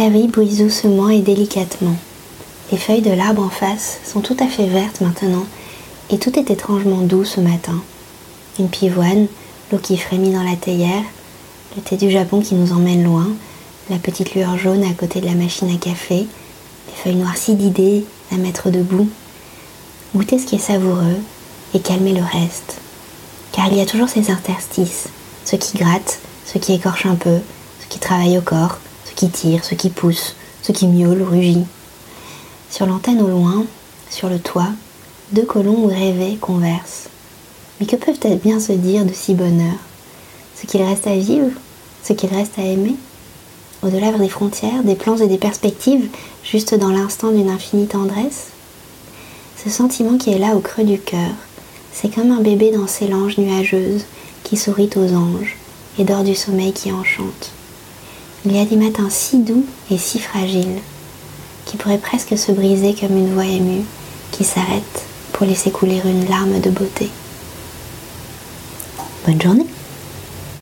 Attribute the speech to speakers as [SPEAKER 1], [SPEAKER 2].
[SPEAKER 1] La vie brise doucement et délicatement. Les feuilles de l'arbre en face sont tout à fait vertes maintenant, et tout est étrangement doux ce matin. Une pivoine, l'eau qui frémit dans la théière, le thé du Japon qui nous emmène loin, la petite lueur jaune à côté de la machine à café, les feuilles noircies d'idées à mettre debout. Goûter ce qui est savoureux et calmer le reste. Car il y a toujours ces interstices, ce qui gratte, ce qui écorche un peu, ce qui travaille au corps, qui tire, ce qui pousse, ce qui miaule ou rugit. Sur l'antenne au loin, sur le toit, deux colons rêvaient conversent. Mais que peuvent-elles bien se dire de si bonheur Ce qu'il reste à vivre Ce qu'il reste à aimer? Au-delà des frontières, des plans et des perspectives, juste dans l'instant d'une infinie tendresse? Ce sentiment qui est là au creux du cœur, c'est comme un bébé dans ses langes nuageuses qui sourit aux anges et dort du sommeil qui enchante. Il y a des matins si doux et si fragiles qui pourraient presque se briser comme une voix émue qui s'arrête pour laisser couler une larme de beauté. Bonne journée